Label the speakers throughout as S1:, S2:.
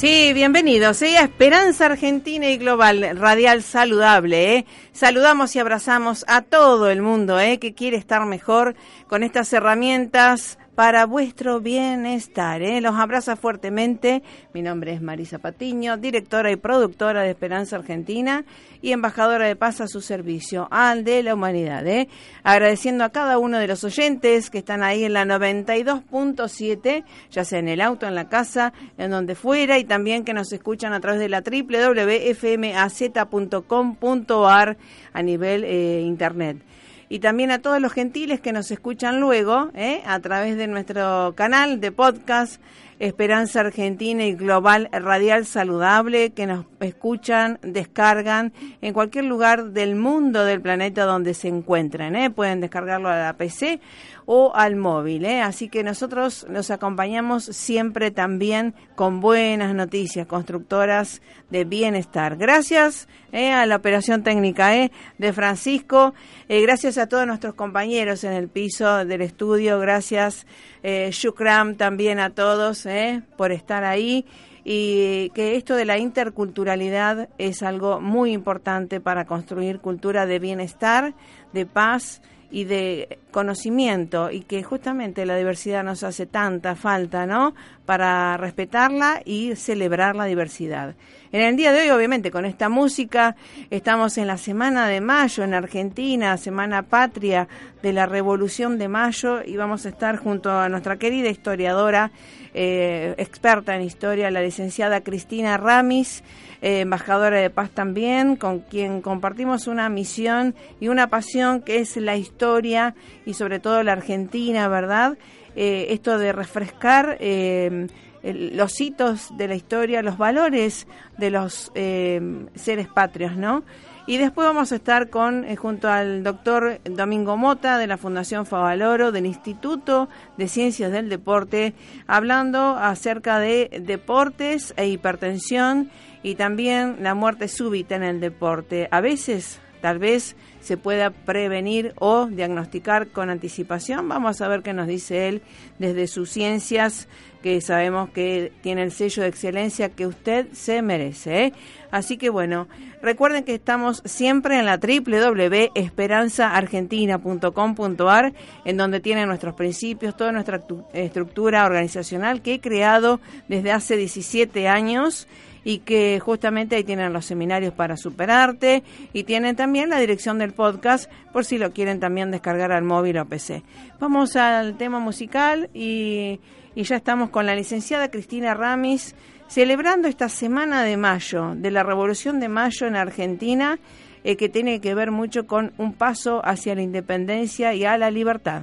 S1: Sí, bienvenidos ¿sí? a Esperanza Argentina y Global, Radial Saludable. ¿eh? Saludamos y abrazamos a todo el mundo ¿eh? que quiere estar mejor con estas herramientas para vuestro bienestar. ¿eh? Los abraza fuertemente. Mi nombre es Marisa Patiño, directora y productora de Esperanza Argentina y embajadora de paz a su servicio, al de la humanidad. ¿eh? Agradeciendo a cada uno de los oyentes que están ahí en la 92.7, ya sea en el auto, en la casa, en donde fuera, y también que nos escuchan a través de la www.fmaz.com.ar a nivel eh, internet y también a todos los gentiles que nos escuchan luego ¿eh? a través de nuestro canal de podcast Esperanza Argentina y Global Radial Saludable que nos escuchan, descargan en cualquier lugar del mundo, del planeta donde se encuentren. ¿eh? Pueden descargarlo a la PC o al móvil. ¿eh? Así que nosotros los acompañamos siempre también con buenas noticias constructoras de bienestar. Gracias ¿eh? a la operación técnica ¿eh? de Francisco, eh, gracias a todos nuestros compañeros en el piso del estudio, gracias eh, Shukram también a todos ¿eh? por estar ahí y que esto de la interculturalidad es algo muy importante para construir cultura de bienestar, de paz y de conocimiento y que justamente la diversidad nos hace tanta falta, ¿no? Para respetarla y celebrar la diversidad. En el día de hoy, obviamente, con esta música, estamos en la Semana de Mayo en Argentina, Semana Patria de la Revolución de Mayo, y vamos a estar junto a nuestra querida historiadora, eh, experta en historia, la licenciada Cristina Ramis, eh, embajadora de paz también, con quien compartimos una misión y una pasión que es la historia y sobre todo la Argentina, ¿verdad? Eh, esto de refrescar eh, los hitos de la historia, los valores de los seres patrios, ¿no? Y después vamos a estar con junto al doctor Domingo Mota de la Fundación Favaloro del Instituto de Ciencias del Deporte, hablando acerca de deportes e hipertensión y también la muerte súbita en el deporte. A veces, tal vez, se pueda prevenir o diagnosticar con anticipación. Vamos a ver qué nos dice él desde sus ciencias, que sabemos que tiene el sello de excelencia que usted se merece. ¿eh? Así que bueno, recuerden que estamos siempre en la www.esperanzaargentina.com.ar, en donde tienen nuestros principios, toda nuestra estructura organizacional que he creado desde hace 17 años y que justamente ahí tienen los seminarios para superarte y tienen también la dirección del podcast por si lo quieren también descargar al móvil o PC. Vamos al tema musical y, y ya estamos con la licenciada Cristina Ramis celebrando esta semana de mayo, de la Revolución de Mayo en Argentina, eh, que tiene que ver mucho con un paso hacia la independencia y a la libertad.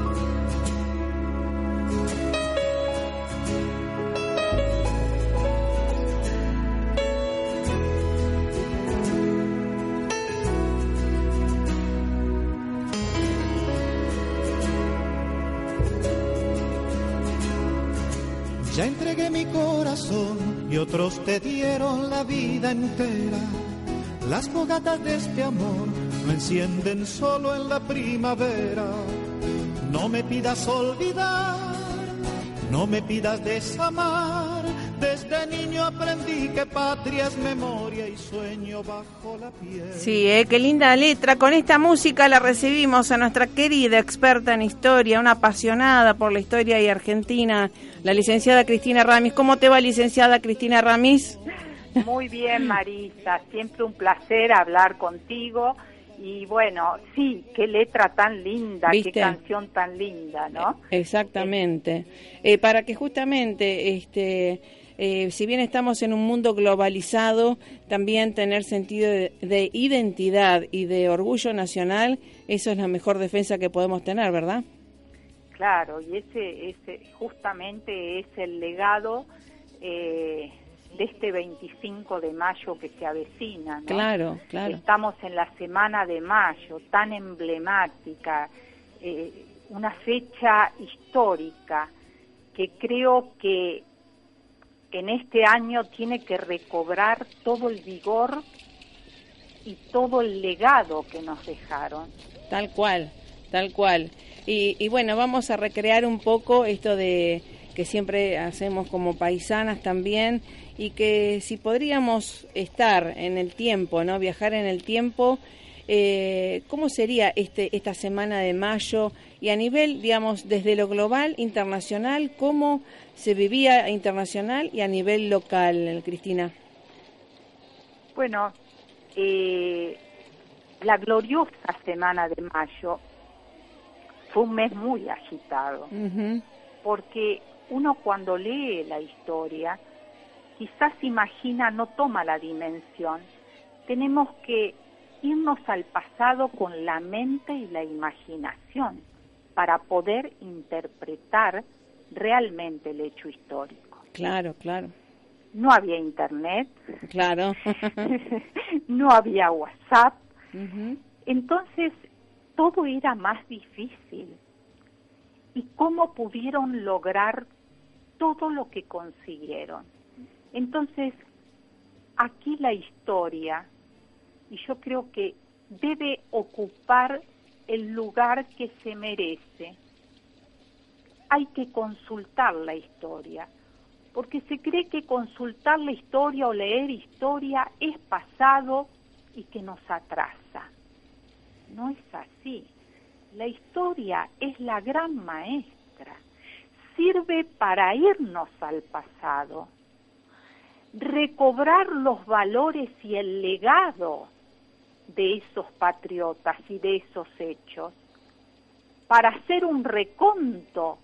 S2: Mi corazón y otros te dieron la vida entera. Las fogatas de este amor no encienden solo en la primavera. No me pidas olvidar, no me pidas desamar. Desde niño aprendí que patria es memoria y sueño bajo la piel.
S1: Sí, eh, qué linda letra. Con esta música la recibimos a nuestra querida experta en historia, una apasionada por la historia y Argentina, la licenciada Cristina Ramis. ¿Cómo te va, licenciada Cristina Ramis?
S3: Muy bien, Marisa. Siempre un placer hablar contigo. Y bueno, sí, qué letra tan linda, qué canción tan linda, ¿no?
S1: Exactamente. Eh, para que justamente, este, eh, si bien estamos en un mundo globalizado, también tener sentido de, identidad y de orgullo nacional, eso es la mejor defensa que podemos tener, ¿verdad?
S3: Claro, y ese, ese justamente es el legado eh, de este 25 de mayo que se avecina. ¿no?
S1: Claro, claro.
S3: Estamos en la semana de mayo, tan emblemática, eh, una fecha histórica que creo que en este año tiene que recobrar todo el vigor y todo el legado que nos dejaron.
S1: Tal cual, tal cual. Y, y bueno, vamos a recrear un poco esto de que siempre hacemos como paisanas también y que si podríamos estar en el tiempo, ¿no? Viajar en el tiempo, eh, ¿cómo sería este, esta semana de mayo? Y a nivel, digamos, desde lo global, internacional, ¿cómo se vivía internacional y a nivel local, Cristina?
S3: Bueno, eh, la gloriosa semana de mayo fue un mes muy agitado, porque uno cuando lee la historia, quizás imagina, no toma la dimensión. Tenemos que irnos al pasado con la mente y la imaginación para poder interpretar realmente el hecho histórico.
S1: Claro, claro.
S3: No había internet.
S1: Claro.
S3: no había WhatsApp. Entonces, todo era más difícil. ¿Y cómo pudieron lograr todo lo que consiguieron. Entonces, aquí la historia, y yo creo que debe ocupar el lugar que se merece. Hay que consultar la historia, porque se cree que consultar la historia o leer historia es pasado y que nos atrasa. No es así. La historia es la gran maestra sirve para irnos al pasado, recobrar los valores y el legado de esos patriotas y de esos hechos, para hacer un reconto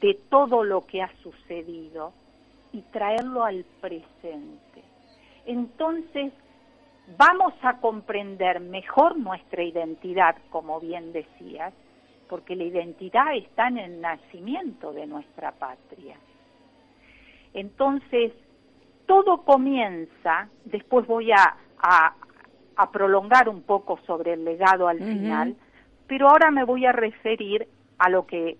S3: de todo lo que ha sucedido y traerlo al presente. Entonces, vamos a comprender mejor nuestra identidad, como bien decías, porque la identidad está en el nacimiento de nuestra patria. Entonces, todo comienza, después voy a, a, prolongar un poco sobre el legado al final, pero ahora me voy a referir a lo que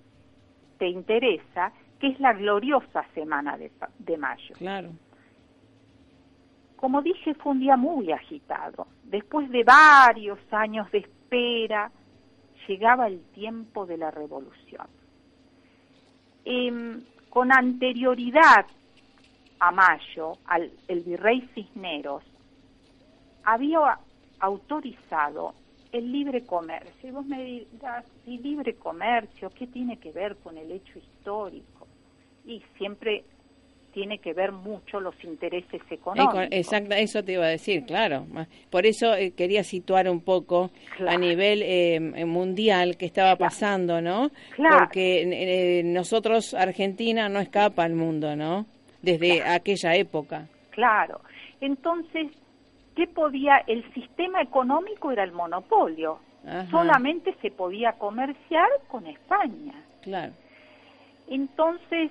S3: te interesa, que es la gloriosa semana de, de mayo.
S1: Claro.
S3: Como dije, fue un día muy agitado. Después de varios años de espera, llegaba el tiempo de la revolución. Em, con anterioridad a mayo, al, el virrey Cisneros había autorizado el libre comercio. Y vos me dirás, ¿y libre comercio qué tiene que ver con el hecho histórico? Y siempre tiene que ver mucho los intereses económicos.
S1: Exacto, eso te iba a decir, claro. Por eso eh, quería situar un poco a nivel eh, mundial qué estaba pasando, ¿no? Porque eh, nosotros, Argentina, no escapa al mundo, ¿no? Desde aquella época.
S3: Claro. Entonces, ¿qué podía? El sistema económico era el monopolio. Solamente se podía comerciar con España.
S1: Claro.
S3: Entonces,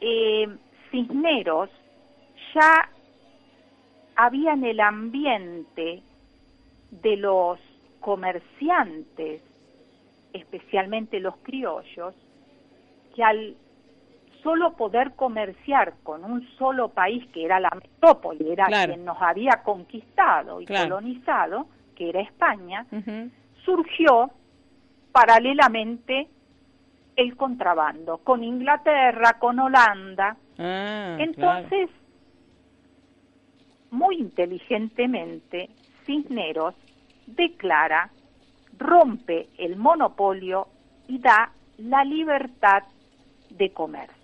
S3: eh, Cisneros ya había en el ambiente de los comerciantes, especialmente los criollos, que al solo poder comerciar con un solo país que era la metrópoli, era quien nos había conquistado y colonizado, que era España, surgió paralelamente el contrabando con Inglaterra, con Holanda. Ah, Entonces, muy inteligentemente, Cisneros declara, rompe el monopolio y da la libertad de comercio.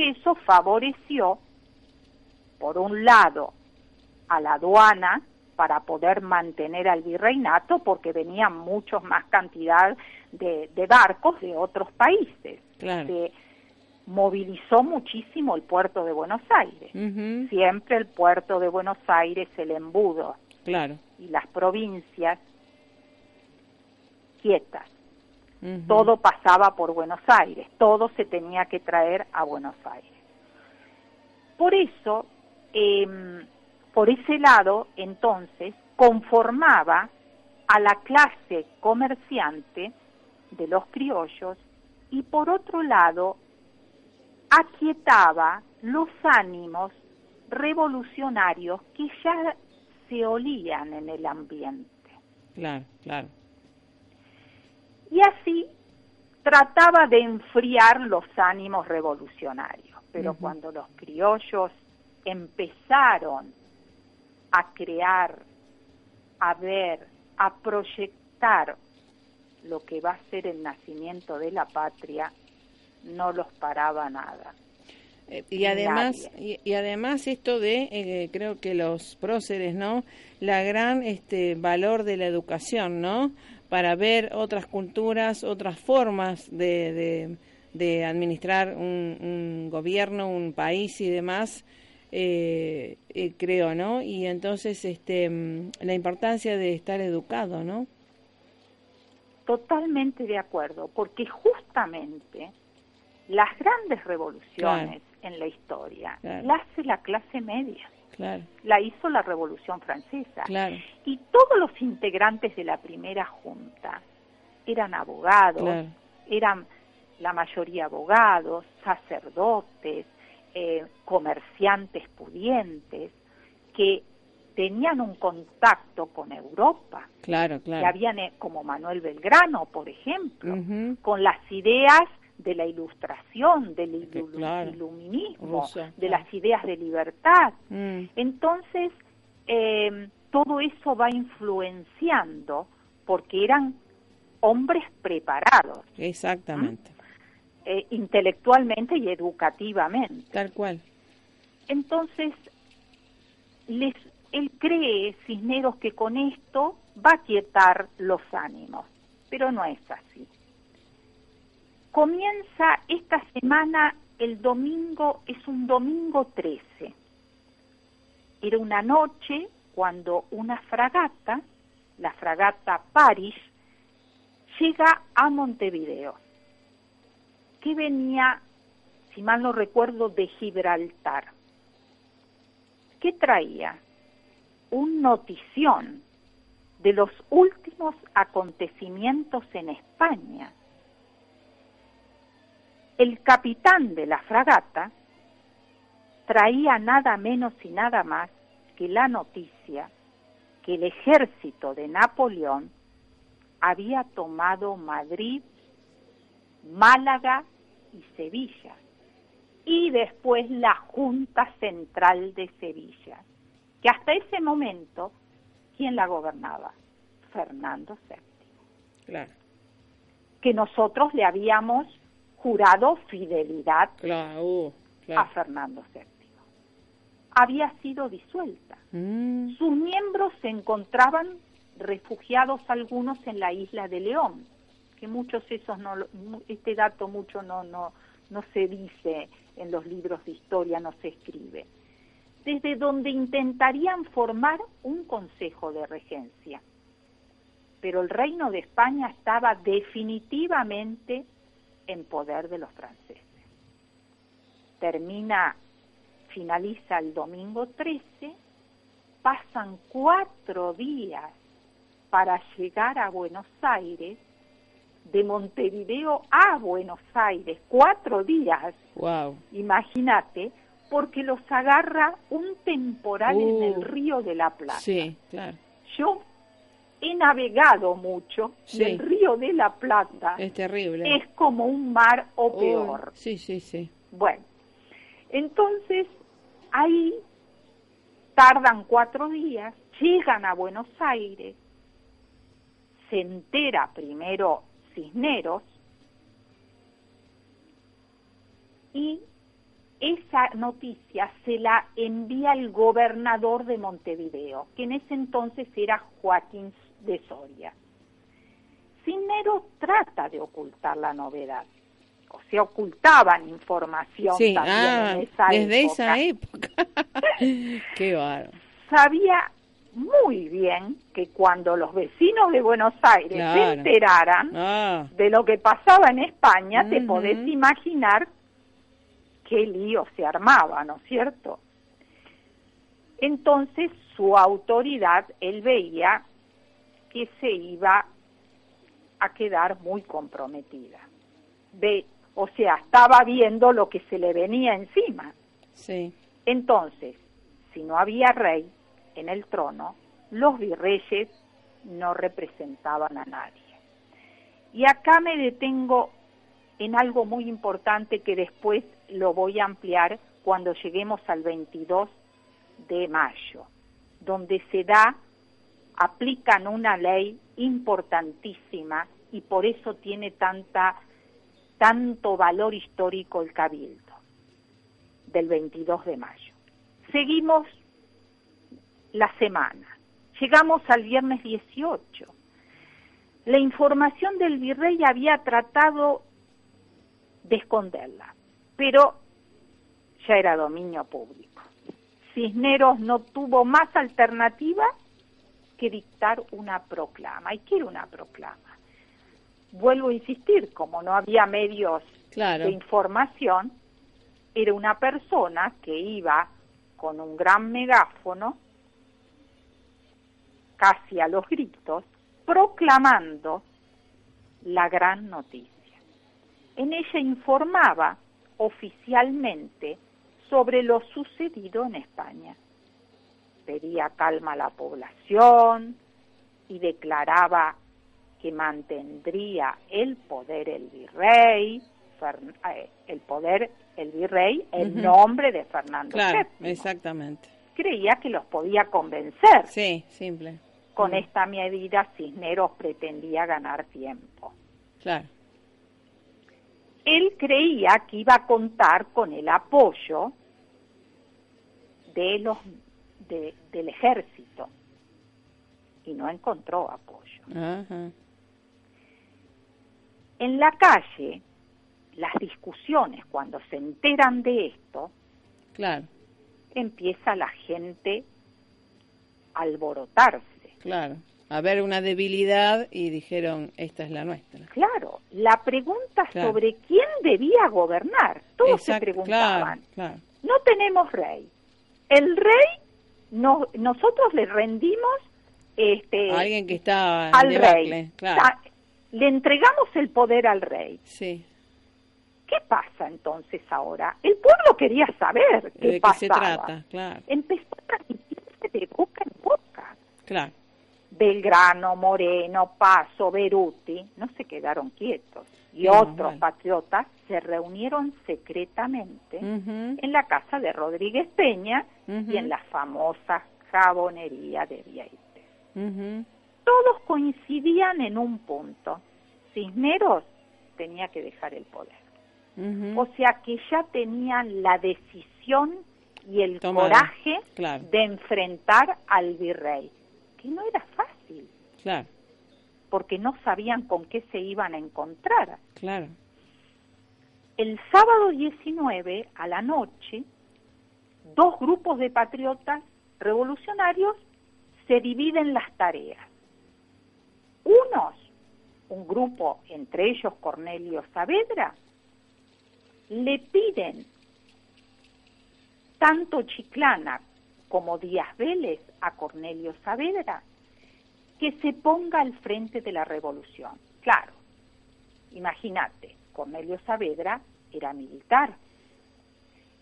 S3: Que eso favoreció, por un lado, a la aduana para poder mantener al virreinato porque venían muchos más cantidad de, barcos de otros países. Se movilizó muchísimo el puerto de Buenos Aires. Siempre el puerto de Buenos Aires, el embudo
S1: claro.
S3: y las provincias quietas. Todo pasaba por Buenos Aires, todo se tenía que traer a Buenos Aires. Por eso, eh, por ese lado, entonces, conformaba a la clase comerciante de los criollos y por otro lado, aquietaba los ánimos revolucionarios que ya se olían en el ambiente.
S1: Claro, claro.
S3: Y así trataba de enfriar los ánimos revolucionarios, pero cuando los criollos empezaron a crear, a ver, a proyectar lo que va a ser el nacimiento de la patria, no los paraba nada.
S1: Eh, y además, y, además esto de, eh, creo que los próceres, ¿no? La gran este valor de la educación, ¿no? Para ver otras culturas, otras formas de, de, administrar un, un, gobierno, un país y demás, eh, eh, creo, ¿no? Y entonces este, mm, la importancia de estar educado, ¿no?
S3: Totalmente de acuerdo, porque justamente las grandes revoluciones en la historia las hace la clase media. La hizo la Revolución Francesa. Y todos los integrantes de la primera junta eran abogados, eran la mayoría abogados, sacerdotes, eh, comerciantes pudientes que tenían un contacto con Europa.
S1: Claro, claro.
S3: Que habían, eh, como Manuel Belgrano, por ejemplo, con las ideas de la ilustración, del iluminismo, de las ideas de libertad. Mm. Entonces, eh, todo eso va influenciando porque eran hombres preparados.
S1: Exactamente.
S3: Eh, intelectualmente y educativamente.
S1: Tal cual.
S3: Entonces, les, él cree, Cisneros, que con esto va a quietar los ánimos, pero no es así. Comienza esta semana, el domingo, es un domingo 13. Era una noche cuando una fragata, la fragata Paris, llega a Montevideo que venía, si mal no recuerdo, de Gibraltar. ¿Qué traía? Un notición de los últimos acontecimientos en España. El capitán de la fragata traía nada menos y nada más que la noticia que el ejército de Napoleón había tomado Madrid Málaga y Sevilla. Y después la Junta Central de Sevilla, que hasta ese momento, ¿quién la gobernaba? Fernando VII.
S1: Claro.
S3: Que nosotros le habíamos jurado fidelidad a Fernando VII. Había sido disuelta. Mm. Sus miembros se encontraban refugiados algunos en la isla de León, que muchos esos no, este dato mucho no, no, no se dice en los libros de historia, no se escribe, desde donde intentarían formar un consejo de regencia. Pero el reino de España estaba definitivamente en poder de los franceses. Termina, finaliza el domingo 13, pasan cuatro días para llegar a Buenos Aires de Montevideo a Buenos Aires, cuatro días.
S1: Wow.
S3: Imagínate, porque los agarra un temporal en el
S1: Uh.
S3: río de la Plata.
S1: Sí, claro.
S3: Yo he navegado mucho
S1: Sí.
S3: y el río de la Plata
S1: Es terrible.
S3: es como un mar o peor.
S1: sí, sí, sí.
S3: Bueno, entonces ahí tardan cuatro días, llegan a Buenos Aires, se entera primero Cisneros y esa noticia se la envía el gobernador de Montevideo, que en ese entonces era Joaquín de Soria. Cisneros trata de ocultar la novedad, o sea, ocultaban información
S1: Sí,
S3: también
S1: ah,
S3: en esa
S1: desde
S3: época.
S1: esa época. Qué bárbaro.
S3: Sabía muy bien que cuando los vecinos de Buenos Aires se enteraran
S1: Ah,
S3: de lo que pasaba en España, te podés imaginar qué lío se armaba, ¿no es cierto? Entonces su autoridad, él veía que se iba a quedar muy comprometida. Ve, o sea, estaba viendo lo que se le venía encima.
S1: sí.
S3: Entonces, si no había rey en el trono, los virreyes no representaban a nadie. Y acá me detengo en algo muy importante que después lo voy a ampliar cuando lleguemos al 22 de mayo, donde se da, aplican una ley importantísima y por eso tiene tanta, tanto valor histórico el cabildo del 22 de mayo. Seguimos la semana. Llegamos al viernes 18. La información del virrey había tratado de esconderla, pero ya era dominio público. Cisneros no tuvo más alternativa que dictar una proclama. ¿Y qué era una proclama? Vuelvo a insistir, como no había medios
S1: Claro.
S3: de información, era una persona que iba con un gran megáfono, casi a los gritos, proclamando la gran noticia. En ella informaba oficialmente sobre lo sucedido en España. Pedía calma a la población y declaraba que mantendría el poder el virrey, eh, el poder el virrey en nombre de Fernando
S1: Claro,
S3: VII.
S1: exactamente.
S3: Creía que los podía convencer.
S1: Sí, simple.
S3: Con
S1: Mm,
S3: esta medida Cisneros pretendía ganar tiempo.
S1: Claro.
S3: Él creía que iba a contar con el apoyo de los de- del ejército y no encontró apoyo. En la calle, las discusiones, cuando se enteran de esto,
S1: Claro,
S3: empieza la gente a alborotarse.
S1: claro. A ver una debilidad y dijeron, esta es la nuestra.
S3: Claro, la pregunta
S1: Claro.
S3: sobre quién debía gobernar, todos se preguntaban.
S1: Claro, claro.
S3: No tenemos rey. El rey, no, nosotros le rendimos este,
S1: A alguien que está
S3: al
S1: debacle,
S3: rey.
S1: claro.
S3: Ta- Le entregamos el poder al rey.
S1: Sí.
S3: ¿Qué pasa entonces ahora? El pueblo quería saber qué
S1: ¿De qué
S3: pasaba.
S1: se trata? Claro,
S3: Empezó a transmitirse de boca en boca.
S1: claro.
S3: Belgrano, Moreno, Paso, Beruti, no se quedaron quietos. Y otros patriotas se reunieron secretamente en la casa de Rodríguez Peña y en la famosa jabonería de Vieites.
S1: ujú.
S3: Todos coincidían en un punto. Cisneros tenía que dejar el poder. O sea que ya tenían la decisión y el coraje
S1: Claro.
S3: de enfrentar al virrey, que no era fácil,
S1: Claro,
S3: porque no sabían con qué se iban a encontrar.
S1: claro.
S3: El sábado 19 a la noche, dos grupos de patriotas revolucionarios se dividen las tareas. Unos, un grupo, entre ellos Cornelio Saavedra, le piden tanto Chiclana como Díaz Vélez a Cornelio Saavedra que se ponga al frente de la revolución. Claro, Imagínate, Cornelio Saavedra era militar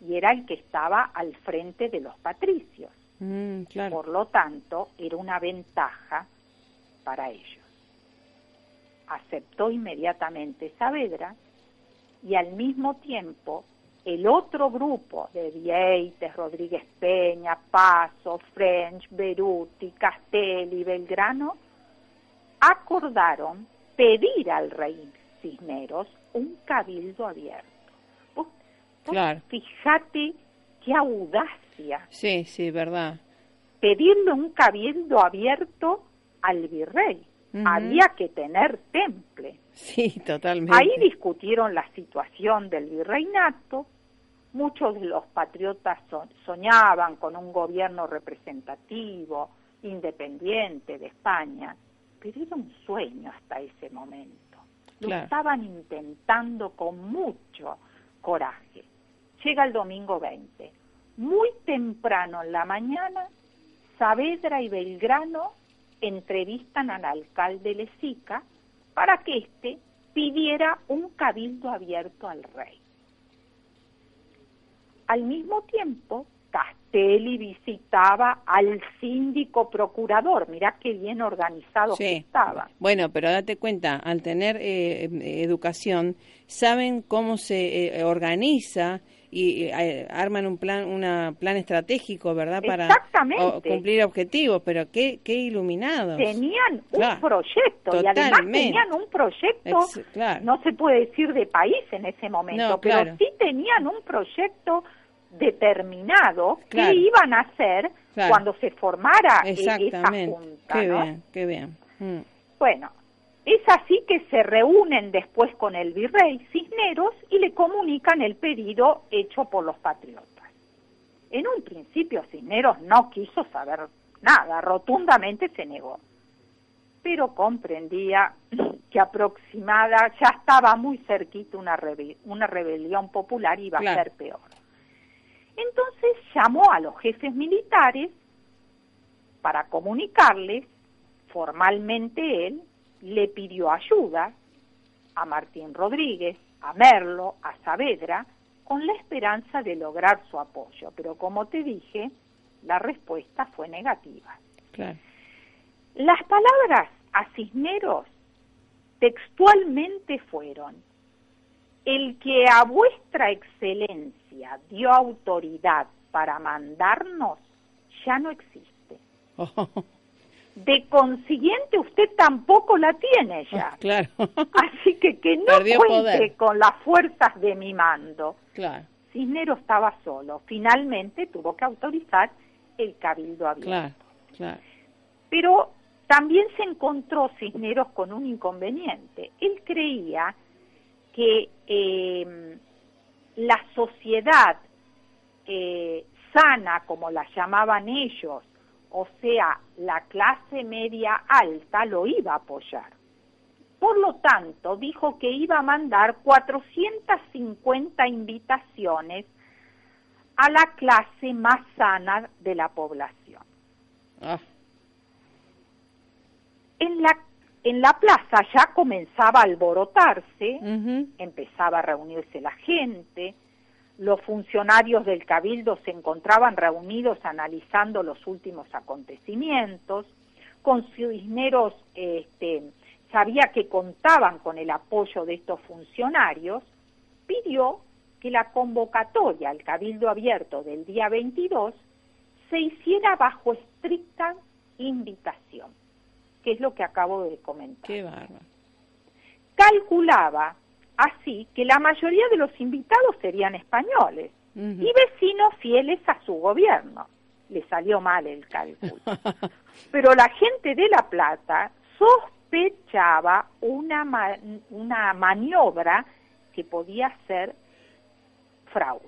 S3: y era el que estaba al frente de los patricios.
S1: Mm, claro.
S3: Por lo tanto, era una ventaja para ellos. Aceptó inmediatamente Saavedra y al mismo tiempo el otro grupo de Vieites, Rodríguez Peña, Paso, French, Beruti, Castelli, Belgrano, acordaron pedir al rey Cisneros un cabildo abierto.
S1: claro.
S3: Fíjate qué audacia.
S1: Sí, sí, verdad.
S3: Pedirle un cabildo abierto al virrey. Había que tener temple.
S1: Sí, totalmente.
S3: Ahí discutieron la situación del virreinato. Muchos de los patriotas soñaban con un gobierno representativo, independiente de España, pero era un sueño hasta ese momento. Lo estaban intentando con mucho coraje. Llega el domingo 20. Muy temprano en la mañana, Saavedra y Belgrano entrevistan al alcalde Lezica para que éste pidiera un cabildo abierto al rey. Al mismo tiempo, Castelli visitaba al síndico procurador. Mirá qué bien organizado estaba.
S1: Bueno, pero date cuenta, al tener eh, educación, saben cómo se eh, organiza y eh, arman un plan un plan estratégico, ¿verdad? Para cumplir objetivos, pero qué, qué iluminados.
S3: Tenían un proyecto y además tenían un proyecto, no se puede decir de país en ese momento, pero sí tenían un proyecto determinado qué iban a hacer cuando se formara e-, esa junta.
S1: Qué bien, qué bien. Mm.
S3: Bueno, es así que se reúnen después con el virrey Cisneros y le comunican el pedido hecho por los patriotas. En un principio Cisneros no quiso saber nada, rotundamente se negó, pero comprendía que aproximada ya estaba muy cerquita una, una rebelión popular y iba a ser peor. Entonces llamó a los jefes militares para comunicarles formalmente él le pidió ayuda a Martín Rodríguez, a Merlo, a Saavedra, con la esperanza de lograr su apoyo. Pero como te dije, la respuesta fue negativa. Las palabras a Cisneros textualmente fueron, el que a vuestra excelencia dio autoridad para mandarnos ya no existe. de consiguiente usted tampoco la tiene ya.
S1: Claro.
S3: Así que que no cuente con las fuerzas de mi mando.
S1: Claro.
S3: Cisneros estaba solo. Finalmente tuvo que autorizar el cabildo abierto.
S1: Claro, claro.
S3: Pero también se encontró Cisneros con un inconveniente. Él creía que eh, la sociedad eh, sana, como la llamaban ellos, o sea, la clase media alta lo iba a apoyar. Por lo tanto, dijo que iba a mandar 450 invitaciones a la clase más sana de la población.
S1: Ah.
S3: En, la, en la plaza ya comenzaba a alborotarse, empezaba a reunirse la gente, los funcionarios del Cabildo se encontraban reunidos analizando los últimos acontecimientos, con Cisneros este, sabía que contaban con el apoyo de estos funcionarios, pidió que la convocatoria al Cabildo Abierto del día 22 se hiciera bajo estricta invitación, que es lo que acabo de comentar.
S1: Qué bárbaro.
S3: Calculaba así que la mayoría de los invitados serían españoles y vecinos fieles a su gobierno. Le salió mal el cálculo. Pero la gente de La Plata sospechaba una, una maniobra que podía ser fraude.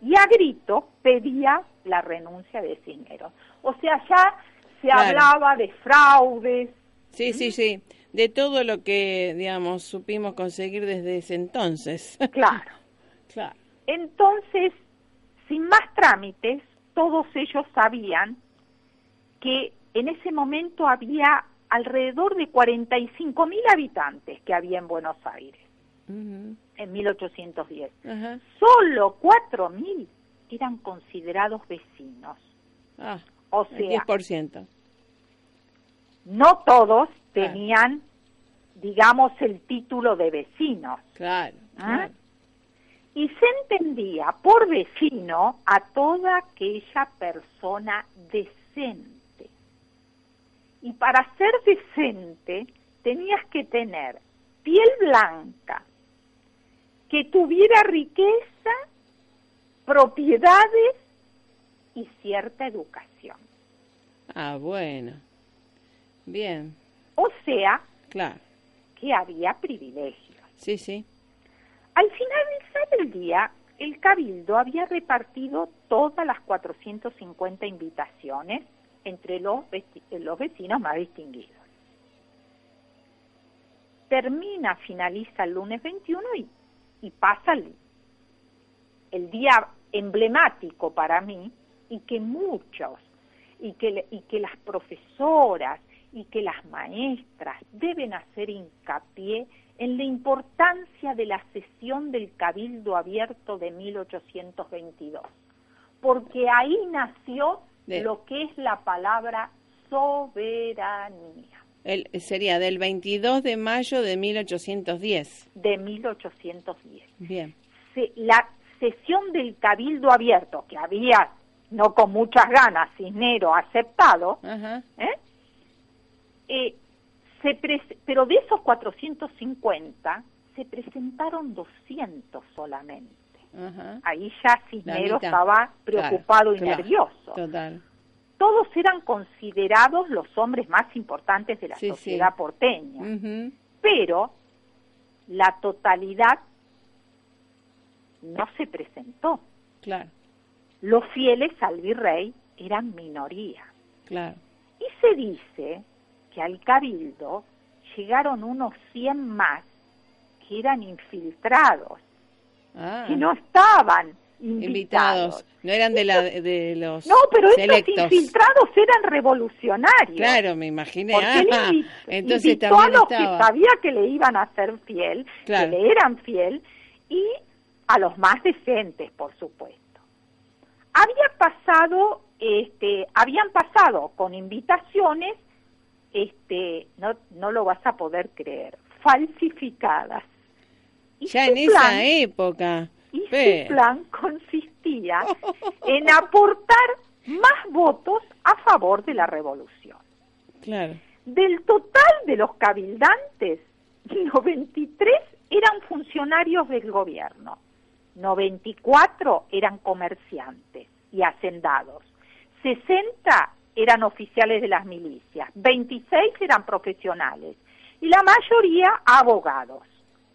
S3: Y a grito pedía la renuncia de Cisneros. O sea, ya se hablaba de fraudes.
S1: Sí, sí, sí de todo lo que, digamos, supimos conseguir desde ese entonces.
S3: Claro.
S1: claro.
S3: Entonces, sin más trámites, todos ellos sabían que en ese momento había alrededor de 45 mil habitantes que había en Buenos Aires en 1810. Solo 4 mil eran considerados vecinos.
S1: Ah, o sea, 10%.
S3: No todos tenían, digamos, el título de vecinos.
S1: Claro, ¿Ah?
S3: Y se entendía por vecino a toda aquella persona decente. Y para ser decente tenías que tener piel blanca, que tuviera riqueza, propiedades y cierta educación.
S1: Ah, bueno. Bien.
S3: O sea,
S1: claro.
S3: que había privilegios.
S1: Sí, sí.
S3: Al finalizar el día, el cabildo había repartido todas las 450 invitaciones entre los, los vecinos más distinguidos. Termina, finaliza el lunes 21 y, y pasa el, el día emblemático para mí y que muchos, y que, y que las profesoras y que las maestras deben hacer hincapié en la importancia de la sesión del Cabildo Abierto de 1822, porque ahí nació lo que es la palabra soberanía.
S1: El, sería del 22 de mayo de 1810.
S3: De 1810.
S1: Bien.
S3: la sesión del Cabildo Abierto, que había, no con muchas ganas, Cisnero aceptado, ¿eh? Eh, se pero de esos 450 se presentaron 200 solamente. Ahí ya Cisnero estaba preocupado y nervioso. Todos eran considerados los hombres más importantes de la sociedad porteña, pero la totalidad no se presentó.
S1: Claro.
S3: Los fieles al virrey eran minoría.
S1: Claro.
S3: Y se dice que al cabildo llegaron unos 100 más que eran infiltrados, ah. que no estaban invitados.
S1: No eran de, la, de los
S3: No, pero estos infiltrados eran revolucionarios.
S1: Claro, me imaginé.
S3: Ah, entonces invitó a los que sabía que le iban a ser fiel, que le eran fiel, y a los más decentes, por supuesto. Había pasado, este, habían pasado con invitaciones, este, no, no lo vas a poder creer, falsificadas.
S1: Y ya en esa época.
S3: Y su plan consistía en aportar más votos a favor de la revolución.
S1: Claro.
S3: Del total de los cabildantes, 93 eran funcionarios del gobierno 94 eran comerciantes y hacendados, 60 eran oficiales de las milicias, 26 eran profesionales y la mayoría abogados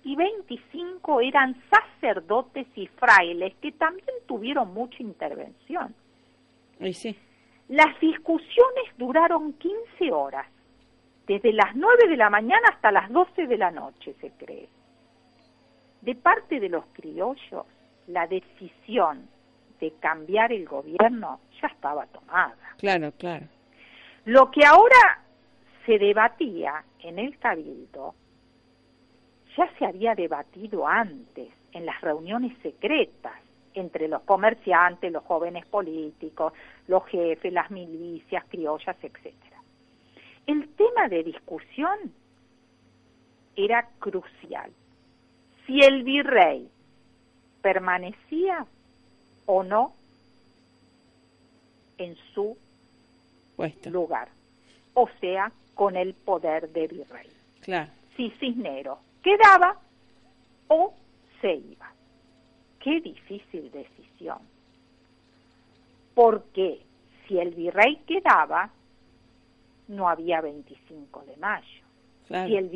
S3: y 25 eran sacerdotes y frailes que también tuvieron mucha intervención.
S1: sí.
S3: Las discusiones duraron 15 horas, desde las 9 de la mañana hasta las 12 de la noche, se cree. De parte de los criollos, la decisión de cambiar el gobierno ya estaba tomada.
S1: Claro, claro.
S3: Lo que ahora se debatía en el cabildo ya se había debatido antes en las reuniones secretas entre los comerciantes, los jóvenes políticos, los jefes, las milicias, criollas, etcétera. El tema de discusión era crucial si el virrey permanecía o no en su lugar, o sea, con el poder de virrey.
S1: Claro.
S3: Si Cisnero quedaba o se iba. Qué difícil decisión. Porque si el virrey quedaba, no había 25 de mayo. Si el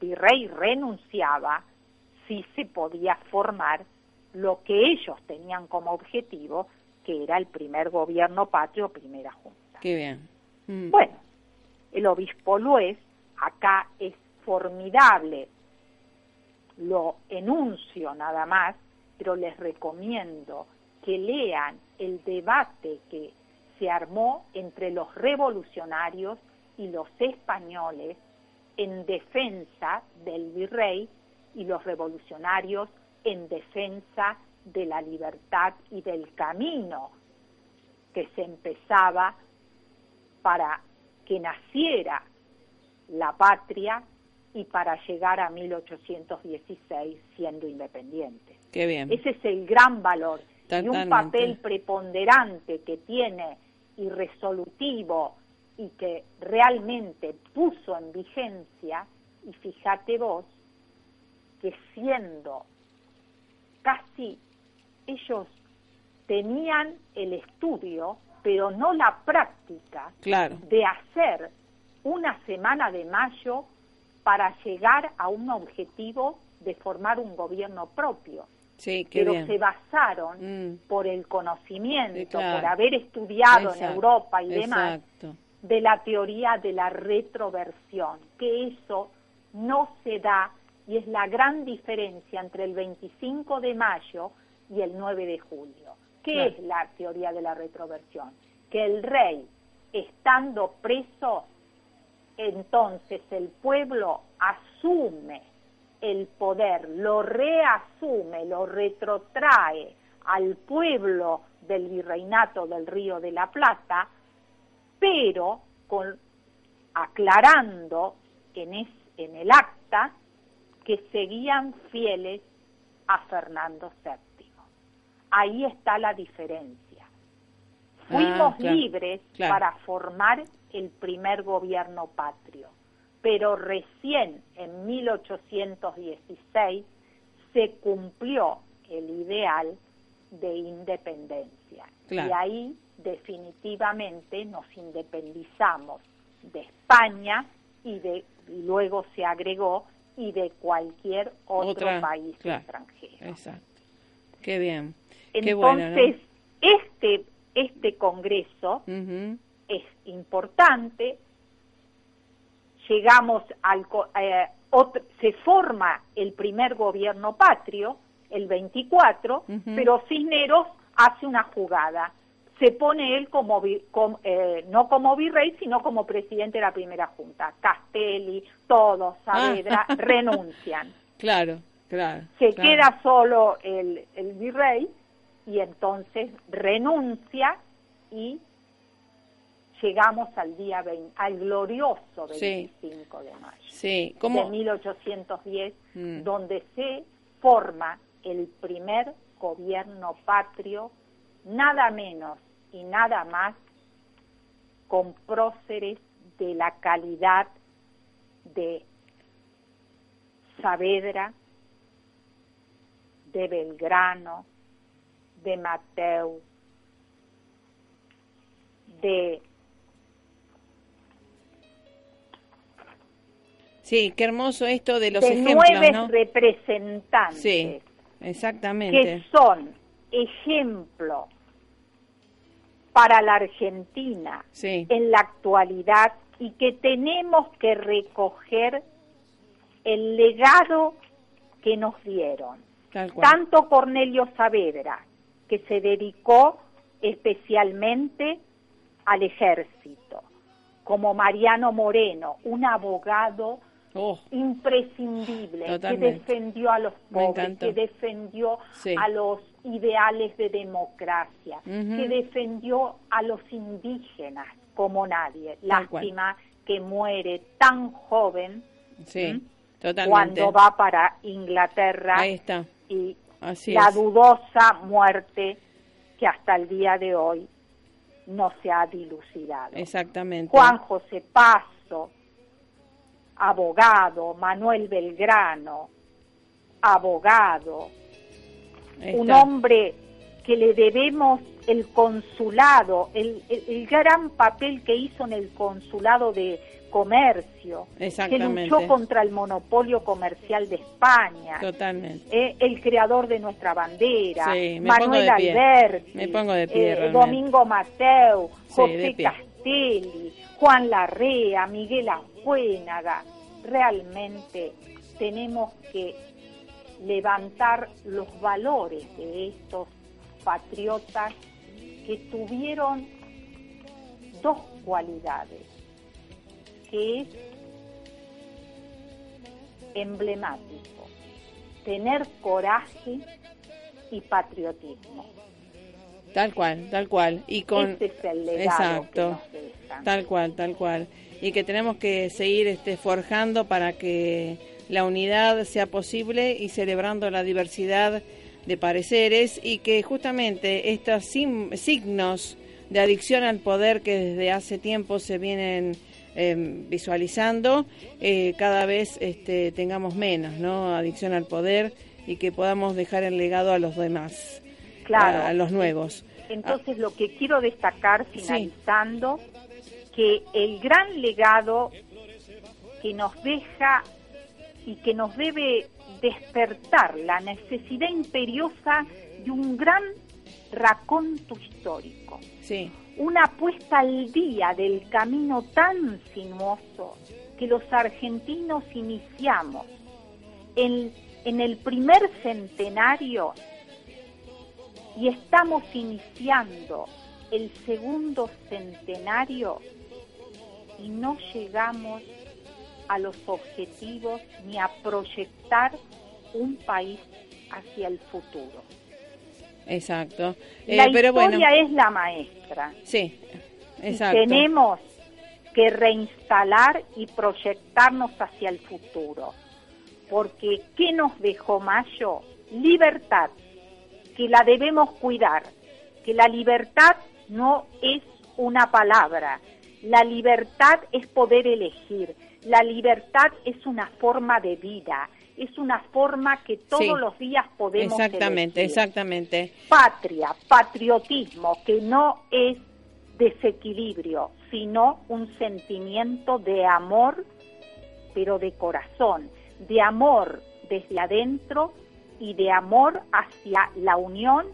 S3: virrey renunciaba, sí se podía formar lo que ellos tenían como objetivo, que era el primer gobierno patrio, primera junta.
S1: Qué bien.
S3: Mm. Bueno, el obispo Luez, acá es formidable, lo enuncio nada más, pero les recomiendo que lean el debate que se armó entre los revolucionarios y los españoles en defensa del virrey y los revolucionarios en defensa de la libertad y del camino que se empezaba para que naciera la patria y para llegar a 1816 siendo independiente.
S1: Qué bien.
S3: Ese es el gran valor y un papel preponderante que tiene y resolutivo y que realmente puso en vigencia, y fíjate vos, que siendo casi ellos tenían el estudio, pero no la práctica de hacer una semana de mayo para llegar a un objetivo de formar un gobierno propio.
S1: Sí,
S3: pero
S1: se
S3: basaron mm. por el conocimiento, por haber estudiado en Europa y demás, de la teoría de la retroversión, que eso no se da y es la gran diferencia entre el 25 de mayo y el 9 de julio. ¿Qué es la teoría de la retroversión? Que el rey, estando preso, entonces el pueblo asume el poder, lo reasume, lo retrotrae al pueblo del virreinato del Río de la Plata, pero con, aclarando en, en el acta que seguían fieles a Fernando VII. Ahí está la diferencia. Fuimos ah, libres para formar el primer gobierno patrio pero recién en 1816 se cumplió el ideal de independencia. Y ahí definitivamente nos independizamos de España y de luego se agregó y de cualquier otro país extranjero.
S1: Exacto. Qué bien.
S3: Entonces, este este congreso es importante llegamos al, eh, se forma el primer gobierno patrio, el 24, pero Cisneros hace una jugada. Se pone él como, eh, no como virrey, sino como presidente de la primera junta. Castelli, todos, Saavedra, ah. renuncian.
S1: Claro, claro.
S3: Se queda solo el, el virrey y entonces renuncia y llegamos al día 20, al glorioso 25 de mayo
S1: sí.
S3: de 1810, mm. donde se forma el primer gobierno patrio, nada menos y nada más con próceres de la calidad de Saavedra, de Belgrano, de Mateu, de
S1: Sí, qué hermoso esto de los
S3: de
S1: ejemplos,
S3: nueve representantes.
S1: Sí, exactamente.
S3: Que son ejemplo para la Argentina en la actualidad y que tenemos que recoger el legado que nos dieron. Tanto Cornelio Saavedra, que se dedicó especialmente al ejército, como Mariano Moreno, un abogado Oh. imprescindible, que defendió a los pobres, que defendió a los ideales de democracia, que defendió a los indígenas como nadie. Lástima que muere tan joven cuando va para Inglaterra y la dudosa muerte que hasta el día de hoy no se ha dilucidado.
S1: Exactamente.
S3: Juan José Paso, abogado, Manuel Belgrano, abogado, un hombre que le debemos el consulado, el, el, gran papel que hizo en el consulado de comercio, que luchó contra el monopolio comercial de España,
S1: Totalmente.
S3: Eh, el creador de nuestra bandera, Manuel Alberti,
S1: eh,
S3: Domingo Mateo, José Castelli, Juan Larrea, Miguel Ajuénaga, realmente tenemos que levantar los valores de estos patriotas que tuvieron dos cualidades. que es emblemático, tener coraje y patriotismo.
S1: Tal cual, tal cual. Y con
S3: Ese es el
S1: exacto,
S3: que nos
S1: tal cual, tal cual. Y que tenemos que seguir este forjando para que la unidad sea posible y celebrando la diversidad de pareceres y que justamente estos signos de adicción al poder que desde hace tiempo se vienen eh, visualizando, eh, cada vez este, tengamos menos, ¿no? Adicción al poder y que podamos dejar el legado a los demás,
S3: Claro.
S1: a, a los nuevos.
S3: Entonces, lo que quiero destacar finalizando, que el gran legado que nos deja y que nos debe despertar la necesidad imperiosa de un gran raconto histórico,
S1: Sí,
S3: una puesta al día del camino tan sinuoso que los argentinos iniciamos en, en el primer centenario y estamos iniciando el segundo centenario y no llegamos a los objetivos ni a proyectar un país hacia el futuro.
S1: exacto.
S3: La
S1: Eh, pero bueno,
S3: historia es la maestra.
S1: sí,
S3: y
S1: exacto.
S3: tenemos que reinstalar y proyectarnos hacia el futuro. Porque ¿qué nos dejó Mayo? Libertad, que la debemos cuidar, que la libertad no es una palabra, la libertad es poder elegir, la libertad es una forma de vida, es una forma que todos
S1: Sí.
S3: los días podemos
S1: Exactamente,
S3: elegir
S1: exactamente.
S3: patria, patriotismo, que no es desequilibrio, sino un sentimiento de amor, pero de corazón, de amor desde adentro y de amor hacia la unión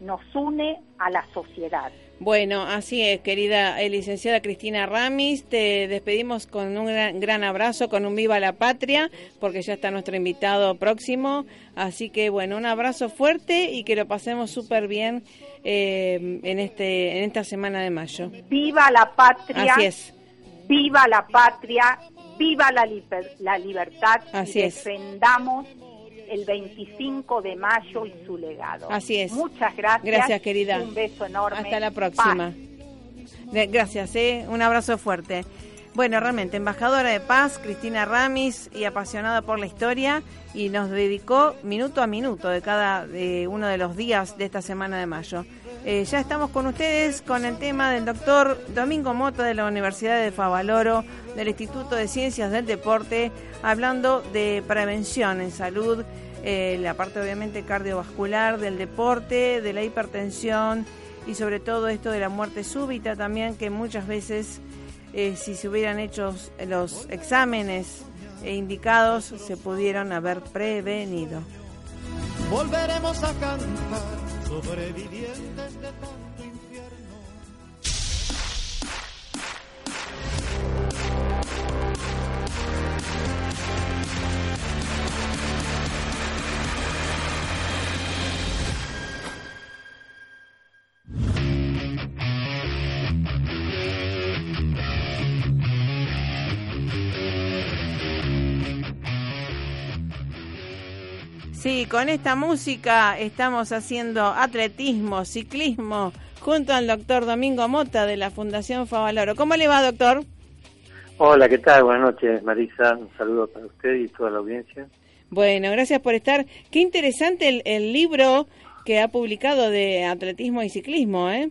S3: nos une a la sociedad.
S1: Bueno, así es, querida eh, licenciada Cristina Ramis, te despedimos con un gran, gran abrazo, con un viva la patria, porque ya está nuestro invitado próximo. Así que bueno, un abrazo fuerte y que lo pasemos súper bien eh, en este en esta semana de mayo.
S3: Viva la patria,
S1: Así es,
S3: viva la patria, viva la, liber- la libertad
S1: Así
S3: y
S1: es.
S3: El 25 de mayo y su legado.
S1: Así es.
S3: Muchas gracias.
S1: Gracias, querida.
S3: Un beso enorme.
S1: hasta la próxima.
S3: Paz.
S1: Gracias, ¿eh? un abrazo fuerte. Bueno, realmente, embajadora de paz, Cristina Ramis, y apasionada por la historia, y nos dedicó minuto a minuto de cada de uno de los días de esta semana de mayo. Eh, ya estamos con ustedes con el tema del doctor Domingo Mota de la Universidad de Favaloro, del Instituto de Ciencias del Deporte, hablando de prevención en salud, eh, la parte obviamente cardiovascular, del deporte, de la hipertensión y sobre todo esto de la muerte súbita también, que muchas veces eh, si se hubieran hecho los exámenes indicados se pudieron haber prevenido.
S2: Volveremos a cantar sobrevivientes de tanto infierno.
S1: Sí, con esta música estamos haciendo atletismo, ciclismo, junto al doctor Domingo Mota de la Fundación Favaloro. ¿Cómo le va, doctor?
S4: Hola, ¿qué tal? Buenas noches, Marisa. Un saludo para usted y toda la audiencia.
S1: Bueno, gracias por estar. Qué interesante el, el libro que ha publicado de atletismo y ciclismo, ¿eh?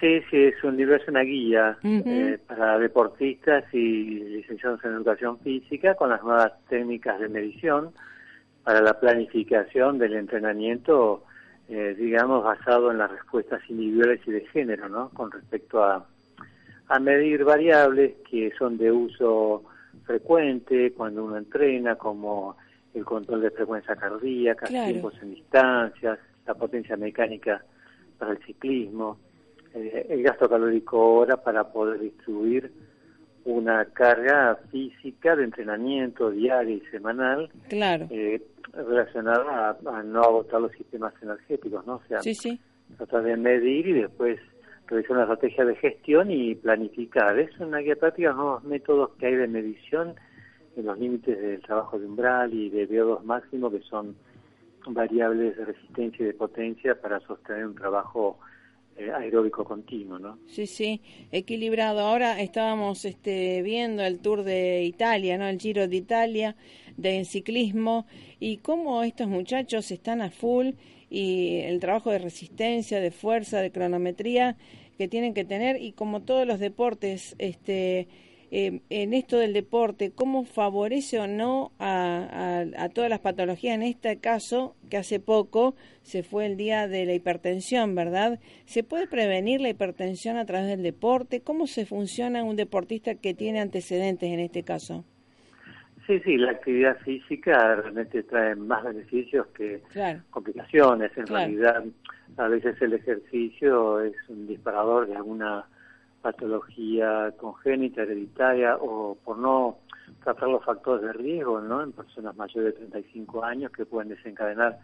S4: Sí, sí, es un libro, es una guía eh, para deportistas y licenciados en educación física con las nuevas técnicas de medición para la planificación del entrenamiento, eh, digamos, basado en las respuestas individuales y de género, ¿no? Con respecto a, a medir variables que son de uso frecuente cuando uno entrena, como el control de frecuencia cardíaca,
S1: Claro.
S4: tiempos en distancias, la potencia mecánica para el ciclismo, eh, el gasto calórico hora para poder distribuir una carga física de entrenamiento diaria y semanal
S1: Claro.
S4: eh, relacionada a, a no agotar los sistemas energéticos, ¿no? O sea,
S1: Sí, sí.
S4: tratar de medir y después realizar una estrategia de gestión y planificar. Es una guía práctica, nuevos métodos que hay de medición en los límites del trabajo de umbral y de VO2 máximo, que son variables de resistencia y de potencia para sostener un trabajo eh, aeróbico continuo, ¿no?
S1: Sí, sí, equilibrado. Ahora estábamos este, viendo el Tour de Italia, ¿no? El Giro de Italia de ciclismo y cómo estos muchachos están a full y el trabajo de resistencia, de fuerza, de cronometría que tienen que tener y como todos los deportes, este, eh, en esto del deporte, cómo favorece o no a, a, todas las patologías. En este caso, que hace poco se fue el día de la hipertensión, ¿verdad? ¿Se puede prevenir la hipertensión a través del deporte? ¿Cómo se funciona un deportista que tiene antecedentes en este caso?
S4: Sí, sí, la actividad física realmente trae más beneficios que complicaciones. En realidad, a veces el ejercicio es un disparador de alguna patología congénita, hereditaria o por no tratar los factores de riesgo ¿no? en personas mayores de 35 años que pueden desencadenar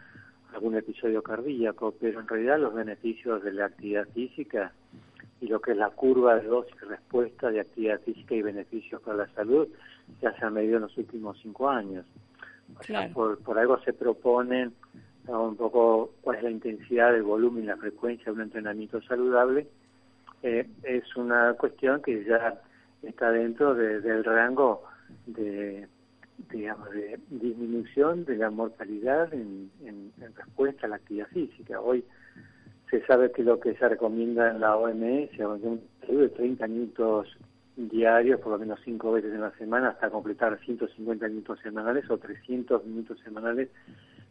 S4: algún episodio cardíaco, pero en realidad los beneficios de la actividad física y lo que es la curva de dosis respuesta de actividad física y beneficios para la salud ya se ha medido en los últimos cinco años. por, por algo se propone un poco cuál es la intensidad, el volumen y la frecuencia de un entrenamiento saludable. Eh, es una cuestión que ya está dentro del rango de, digamos, de disminución de la mortalidad en, en, respuesta a la actividad física. Hoy se sabe que lo que se recomienda en la OMS de 30 minutos diarios, por lo menos 5 veces en la semana, hasta completar 150 minutos semanales o 300 minutos semanales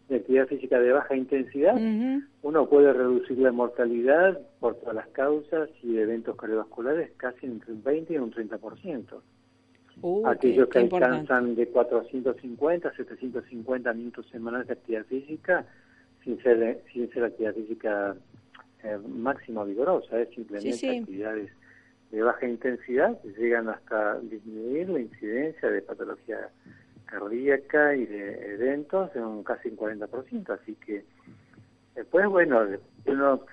S4: de actividad física de baja intensidad, uno puede reducir la mortalidad por todas las causas y eventos cardiovasculares casi entre un 20 y un 30%. Uh, Aquellos que alcanzan de 450 a 750 minutos semanales de actividad física, sin ser, sin ser actividad física eh, máxima vigorosa, es simplemente actividades de baja intensidad llegan hasta disminuir la incidencia de patología cardíaca y de eventos en un casi un 40%, así que después, bueno, uno...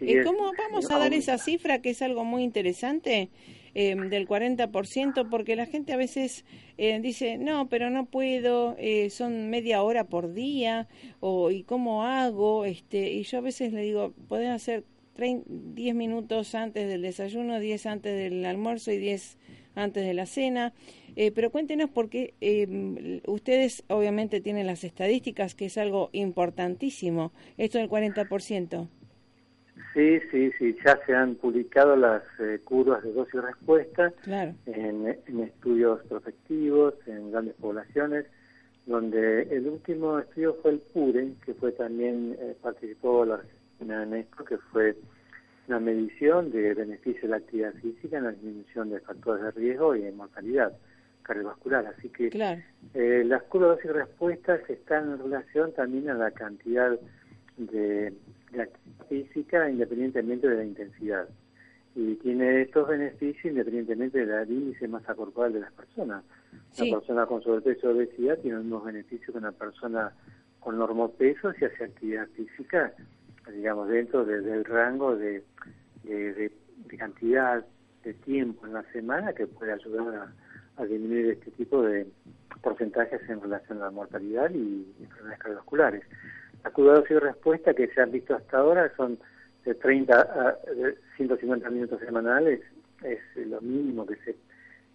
S1: ¿Y cómo vamos a dar esa cifra que es algo muy interesante? Eh, del 40%, porque la gente a veces eh, dice, no, pero no puedo, eh, son media hora por día, o ¿y cómo hago? este Y yo a veces le digo, puedes hacer 10 minutos antes del desayuno, 10 antes del almuerzo y 10 antes de la cena. pero cuéntenos porque ustedes obviamente tienen las estadísticas, que es algo importantísimo, esto del 40%.
S4: Sí, sí, sí, ya se han publicado las eh, curvas de dosis y respuesta en, estudios prospectivos, en grandes poblaciones, donde el último estudio fue el PURE, que fue también, eh, participó la Argentina que fue una medición de beneficio de la actividad física en la disminución de factores de riesgo y de mortalidad cardiovascular. Así que eh, las curvas de y respuesta están en relación también a la cantidad de la actividad física independientemente de la intensidad. Y tiene estos beneficios independientemente del índice masa corporal de las personas. Una persona con sobrepeso o obesidad tiene los mismos beneficios que una persona con normopeso si hace actividad física, digamos, dentro del rango de, de, cantidad de tiempo en la semana que puede ayudar a, disminuir este tipo de porcentajes en relación a la mortalidad y enfermedades cardiovasculares. La curva de respuesta que se han visto hasta ahora son de 30 a 150 minutos semanales, es lo mínimo que se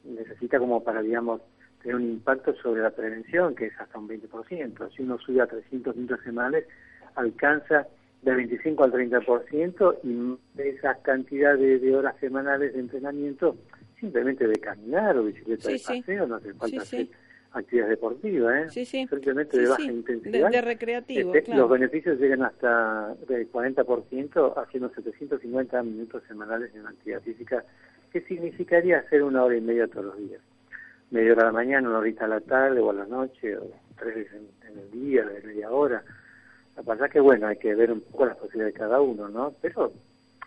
S4: necesita como para, digamos, tener un impacto sobre la prevención, que es hasta un 20%. Si uno sube a 300 minutos semanales, alcanza del 25 al 30% y esa cantidad de, horas semanales de entrenamiento simplemente de caminar o bicicleta de paseo, no hace falta hacer actividad deportiva, ¿eh?
S1: Sí, sí.
S4: Simplemente de baja intensidad.
S1: De, recreativo,
S4: este, Los beneficios llegan hasta del 40% haciendo 750 minutos semanales en actividad física, que significaría hacer una hora y media todos los días. Media hora a la mañana, una horita a la tarde o a la noche, o tres veces en, el día, de media hora. La verdad que, bueno, hay que ver un poco las posibilidades de cada uno, ¿no? Pero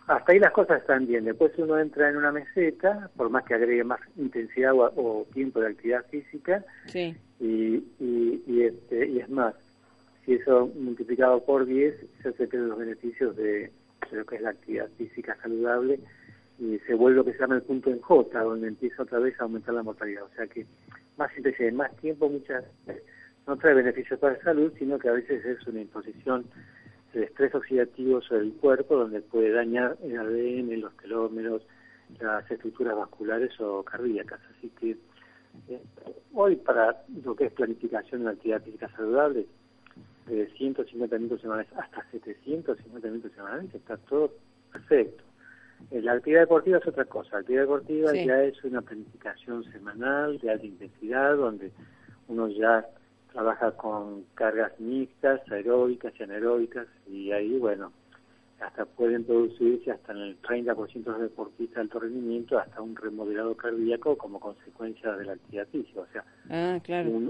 S4: hasta ahí las cosas están bien. Después uno entra en una meseta, por más que agregue más intensidad o, tiempo de actividad física,
S1: sí.
S4: y, y, este, y es más, si eso multiplicado por 10, ya se pierden los beneficios de, lo que es la actividad física saludable y se vuelve lo que se llama el punto en J, donde empieza otra vez a aumentar la mortalidad. O sea que más de más tiempo muchas no trae beneficios para la salud, sino que a veces es una imposición de estrés oxidativo sobre el cuerpo, donde puede dañar el ADN, los telómeros, las estructuras vasculares o cardíacas. Así que eh, hoy para lo que es planificación de la actividad física saludable, de 150 minutos semanales hasta 750 minutos semanales, está todo perfecto. Eh, la actividad deportiva es otra cosa. La actividad deportiva ya es una planificación semanal de alta intensidad, donde uno ya trabaja con cargas mixtas, aeróbicas y anaeróbicas, y ahí, bueno, hasta pueden producirse hasta en el 30% de los deportistas de alto rendimiento hasta un remodelado cardíaco como consecuencia de la actividad física, o sea,
S1: ah,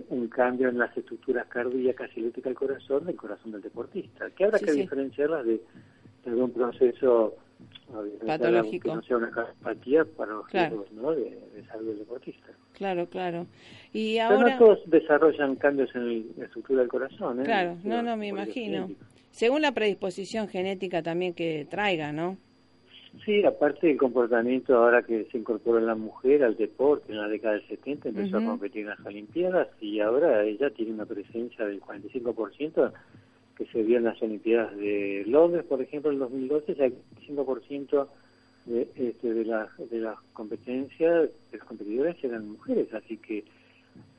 S4: un, cambio en las estructuras cardíacas y eléctricas del corazón del corazón del deportista, que habrá que diferenciarlas de, de algún proceso
S1: patológico.
S4: Que no sea una cardiopatía para los claro. ¿no? de, de, salud del deportista.
S1: Claro, claro. Y ahora...
S4: Pero no todos desarrollan cambios en la estructura del corazón. ¿eh?
S1: Claro, no, no, me imagino. Según la predisposición genética también que traiga, ¿no?
S4: Sí, aparte del comportamiento ahora que se incorporó en la mujer al deporte en la década del 70, empezó a competir en las Olimpiadas y ahora ella tiene una presencia del 45% que se vio en las Olimpiadas de Londres, por ejemplo, en 2012, ya el 5% de, este, de, la, de las competencias, de los competidores eran mujeres, así que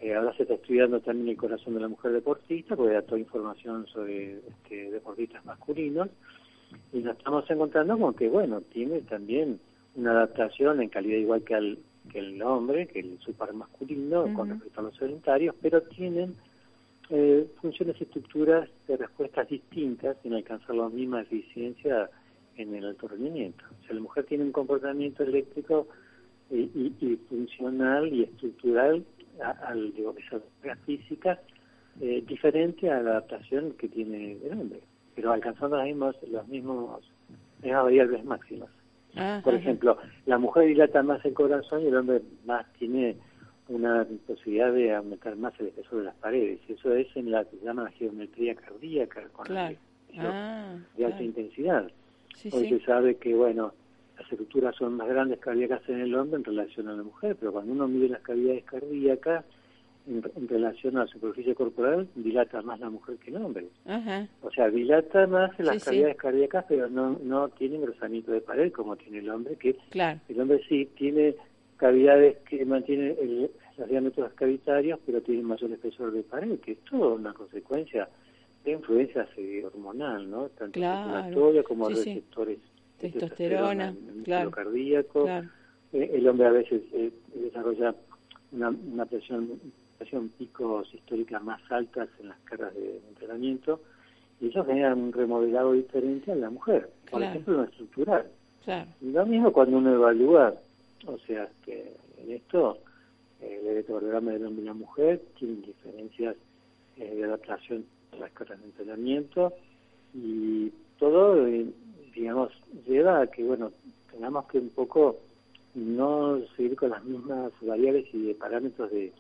S4: eh, ahora se está estudiando también el corazón de la mujer deportista, porque da toda información sobre este, deportistas masculinos, y nos estamos encontrando con que, bueno, tiene también una adaptación en calidad igual que, al, que el hombre, que el super masculino, con respecto a los sedentarios, pero tienen eh, funciones y estructuras de respuestas distintas sin alcanzar la misma eficiencia en el alto rendimiento. O sea, la mujer tiene un comportamiento eléctrico y, y, funcional y estructural al digo, esas físicas eh, diferente a la adaptación que tiene el hombre, pero alcanzando las mismas, los mismos, mismas variables máximas.
S1: Ah,
S4: Por ejemplo, la mujer dilata más el corazón y el hombre más tiene una posibilidad de aumentar más el espesor de las paredes. Eso es en la que se llama geometría cardíaca, con
S1: ah,
S4: de alta intensidad. Hoy se sabe que, bueno, las estructuras son más grandes cardíacas en el hombre en relación a la mujer, pero cuando uno mide las cavidades cardíacas en, relación a la superficie corporal, dilata más la mujer que el hombre. O sea, dilata más en las cavidades cardíacas, pero no, no tiene engrosamiento de pared como tiene el hombre, que el hombre sí tiene cavidades que mantienen el, los diámetros cavitarios, pero tienen mayor espesor de pared, que es toda una consecuencia de influencia hormonal, ¿no? Tanto
S1: claro.
S4: como
S1: sí,
S4: receptores
S1: de testosterona, claro.
S4: cardíaco. Eh, el hombre a veces eh, desarrolla una, una presión, presión picos históricas más altas en las cargas de entrenamiento y eso genera un remodelado diferente a la mujer, por ejemplo, en estructural. Y lo mismo cuando uno evalúa o sea que en esto el electrocardiograma del hombre y la mujer tienen diferencias eh, de adaptación a las cargas de entrenamiento y todo, eh, digamos, lleva a que, bueno, tengamos que un poco no seguir con las mismas variables y de parámetros de,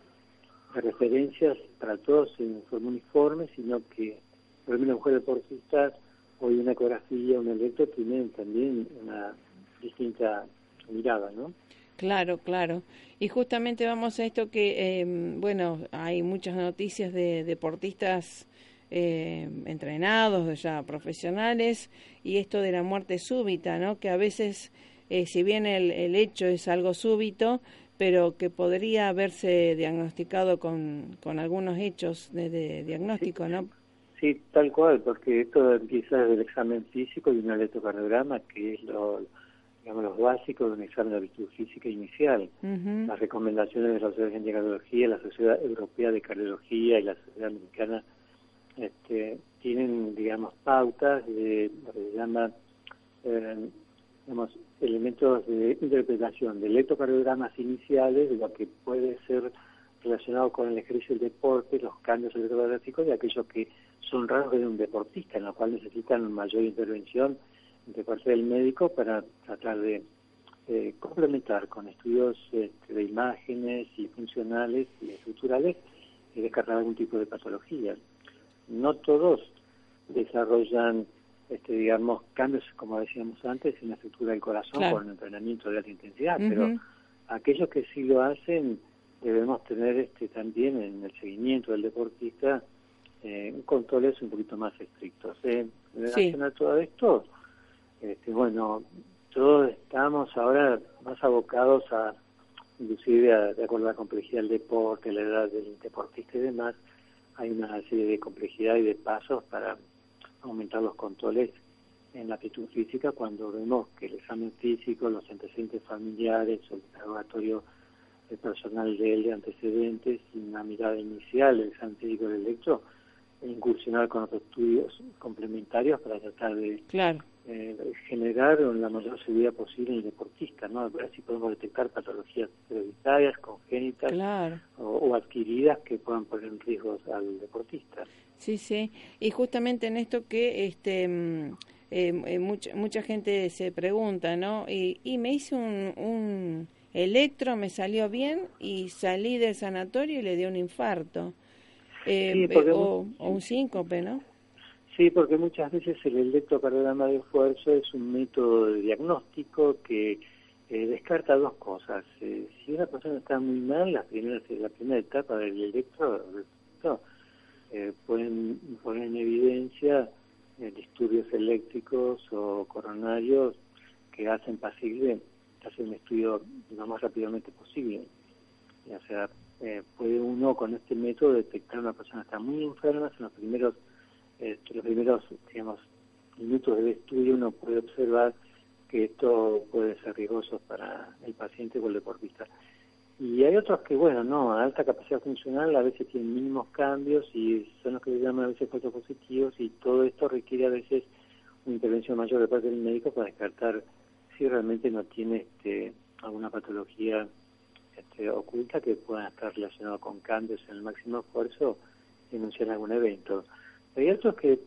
S4: referencias para todos en forma uniforme, sino que, por ejemplo, la mujer deportista, hoy una ecografía, un electro, tienen también una distinta mirada, ¿no?
S1: Claro, claro. Y justamente vamos a esto que, em, bueno, hay muchas noticias de deportistas eh, entrenados, ya profesionales, y esto de la muerte súbita, ¿no? Que a veces, eh, si bien el, el, hecho es algo súbito, pero que podría haberse diagnosticado con, con algunos hechos de, diagnóstico, ¿no?
S4: Sí, tal cual, porque esto empieza desde el examen físico y un electrocardiograma, que es lo digamos, los básicos de un examen de virtud física inicial. Las recomendaciones de la Sociedad de Cardiología, la Sociedad Europea de Cardiología y la Sociedad Americana este, tienen, digamos, pautas de lo que se llama, eh, digamos, elementos de interpretación de electrocardiogramas iniciales, de lo que puede ser relacionado con el ejercicio del deporte, los cambios electrocardiográficos y aquellos que son raros de un deportista, en los cuales necesitan mayor intervención de parte del médico para tratar de eh, complementar con estudios este, de imágenes y funcionales y estructurales y descartar algún tipo de patología. No todos desarrollan este, digamos, cambios, como decíamos antes, en la estructura del corazón con entrenamiento de alta intensidad, pero aquellos que sí lo hacen debemos tener este también en el seguimiento del deportista eh, controles un poquito más estrictos. ¿eh? En relación a todo esto, este, bueno, todos estamos ahora más abocados a, inclusive de acuerdo a la complejidad del deporte, la edad del deportista y demás, hay una serie de complejidad y de pasos para aumentar los controles en la aptitud física cuando vemos que el examen físico, los antecedentes familiares el interrogatorio personal de él de antecedentes y una mirada inicial del examen físico del electro e incursionar con otros estudios complementarios para tratar de eh, generar la mayor seguridad posible en el deportista, ¿no? A ver si podemos detectar patologías hereditarias, congénitas o, adquiridas que puedan poner en riesgo al deportista.
S1: Sí, sí. Y justamente en esto que este mm, eh, eh, mucha, mucha gente se pregunta, ¿no? Y, y me hice un, un electro, me salió bien y salí del sanatorio y le dio un infarto. Eh, o, un síncope, ¿no?
S4: Sí, porque muchas veces el electrocardiograma de esfuerzo es un método de diagnóstico que eh, descarta dos cosas. Eh, si una persona está muy mal, la primera, la primera etapa del electro eh, pueden poner en evidencia disturbios eléctricos o coronarios que hacen posible hacer un estudio lo más rápidamente posible. O sea, eh, puede uno con este método detectar una persona que está muy enferma, en los primeros, eh, los primeros digamos, minutos del estudio uno puede observar que esto puede ser riesgoso para el paciente o el deportista. Y hay otros que, bueno, no, a alta capacidad funcional a veces tienen mínimos cambios y son los que se llaman a veces positivos y todo esto requiere a veces una intervención mayor de parte del médico para descartar si realmente no tiene este, alguna patología este, oculta que pueda estar relacionado con cambios en el máximo esfuerzo y denunciar algún evento. Hay otros que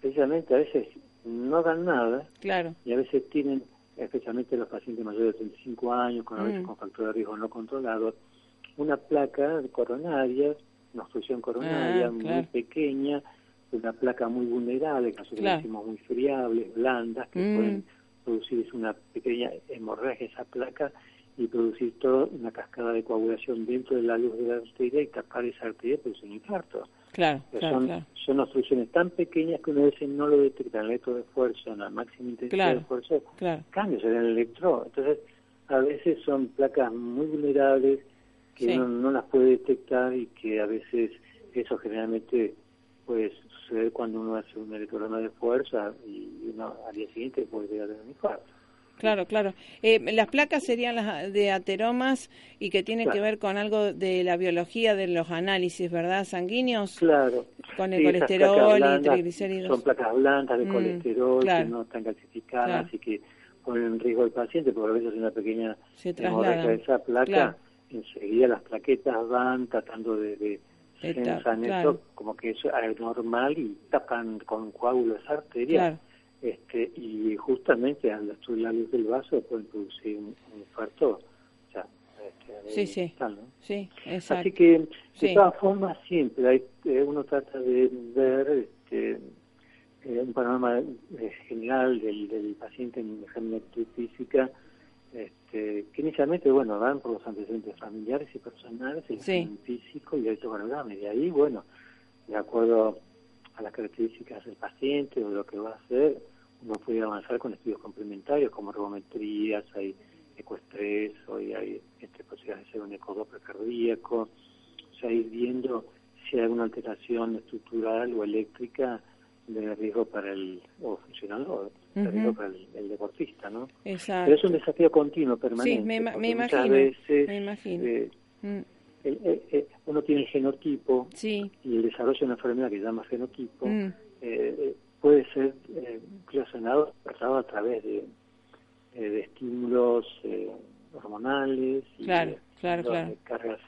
S4: precisamente a veces no dan nada
S1: claro.
S4: y a veces tienen, especialmente los pacientes mayores de 35 años, con, a veces mm. con factor de riesgo no controlado, una placa coronaria, una obstrucción coronaria ah, muy pequeña, una placa muy vulnerable, que nosotros decimos muy friables, blandas, que mm. pueden producir una pequeña hemorragia esa placa y producir toda una cascada de coagulación dentro de la luz de la arteria y tapar esa arteria pues un infarto.
S1: Claro,
S4: son, son obstrucciones tan pequeñas que uno veces no lo detecta en el electro de esfuerzo, en la máxima intensidad de esfuerzo, cambios en el electro. Entonces, a veces son placas muy vulnerables que uno no las puede detectar y que a veces eso generalmente puede suceder cuando uno hace un electrograma de fuerza y uno al día siguiente puede llegar a tener un infarto.
S1: Claro, claro. Eh, las placas serían las de ateromas y que tienen que ver con algo de la biología de los análisis, ¿verdad? Sanguíneos.
S4: Claro.
S1: Con el colesterol y triglicéridos.
S4: Son placas blandas de mm, colesterol que no están calcificadas y que ponen en riesgo al paciente, porque a veces una pequeña hemorragia de esa placa, enseguida las plaquetas van tratando de, de eso como que eso es normal y tapan con coágulos arterias este, y justamente al estudiar la luz del vaso pueden producir un, infarto.
S1: este, sí, sí. sí exacto.
S4: Así que, de todas formas, siempre hay, eh, uno trata de ver este, eh, un panorama eh, general del, del paciente en de física, este, que inicialmente, bueno, van por los antecedentes familiares y personales, el examen físico y el panorama. Y de ahí, bueno, de acuerdo a las características del paciente o lo que va a hacer, uno puede avanzar con estudios complementarios como ergometrías, hay ecoestrés, hoy hay este, posibilidades de hacer un ecodoppler cardíaco, o sea, ir viendo si hay alguna alteración estructural o eléctrica de riesgo para el o funcional o de riesgo para el, deportista, ¿no?
S1: Exacto.
S4: Pero es un desafío continuo, permanente.
S1: Sí, me, me
S4: imagino.
S1: Veces, me imagino. Eh,
S4: mm. el, uno tiene el genotipo
S1: sí.
S4: y el desarrollo de una enfermedad que se llama fenotipo
S1: mm.
S4: eh, puede ser eh, relacionado a través de, eh, de estímulos eh, hormonales y
S1: de,
S4: cargas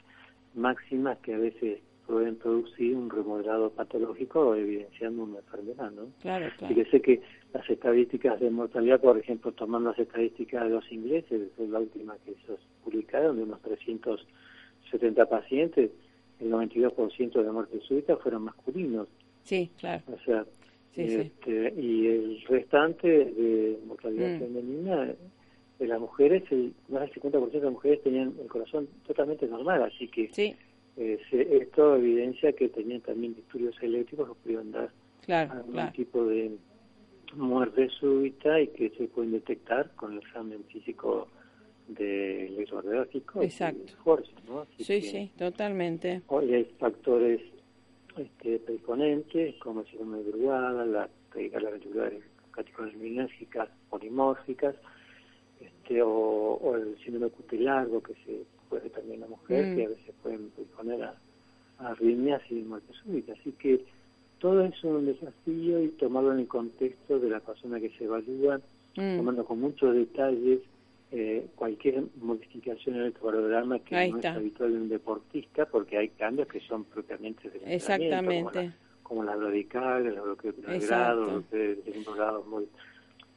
S4: máximas que a veces pueden producir un remodelado patológico evidenciando una enfermedad, ¿no?
S1: Claro,
S4: claro. Fíjese que las estadísticas de mortalidad, por ejemplo, tomando las estadísticas de los ingleses, es la última que se publicaron, de unos 370 pacientes, el 92% de muertes súbitas fueron masculinos.
S1: Sí, claro.
S4: O sea, este, y el restante de mortalidad mm. femenina de las mujeres, el, más del 50% de las mujeres tenían el corazón totalmente normal, así que eh, esto evidencia que tenían también disturbios eléctricos que pudieron dar algún tipo de muerte súbita y que se pueden detectar con el examen físico de electrocardiográfico
S1: Exacto.
S4: ¿no?
S1: sí, sí, totalmente.
S4: Hoy hay factores este, predisponentes como el síndrome de Brugada, la las ventriculares catecolinérgicas polimórficas, este, o, el síndrome cutelargo que se puede también la mujer, que a mm. veces pueden predisponer a, arritmias y muerte súbita. Así que todo es un desafío y tomarlo en el contexto de la persona que se evalúa, mm. tomando con muchos detalles eh, cualquier modificación en el programa que no es habitual en un deportista, porque hay cambios que son propiamente del
S1: Exactamente.
S4: Como, la, radical, el bloqueo de grado, los de segundo grado, muy...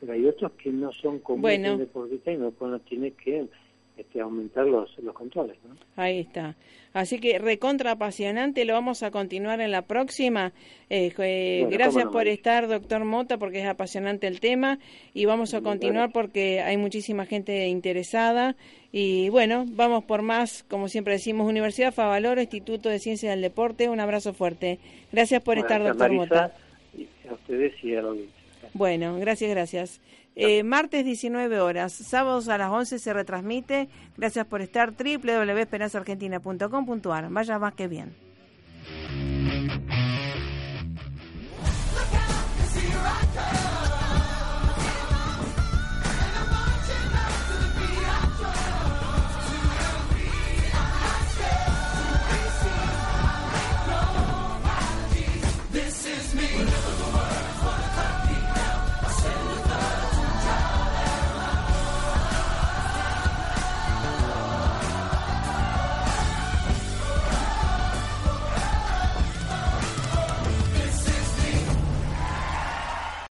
S4: Pero hay otros que no son comunes en el deportista y no, uno tiene que este, aumentar los, los controles. ¿no?
S1: Ahí está. Así que recontra apasionante, lo vamos a continuar en la próxima. Eh, eh, gracias por estar, doctor Mota, porque es apasionante el tema y vamos a continuar porque hay muchísima gente interesada. Y bueno, vamos por más, como siempre decimos, Universidad Favaloro, Instituto de Ciencias del Deporte. Un abrazo fuerte. Gracias por estar, doctor Mota.
S4: a ustedes y a
S1: Bueno, gracias, gracias. Eh, martes 19 horas, sábados a las 11 se retransmite. Gracias por estar. www.esperanzaargentina.com.ar. Vaya más que bien.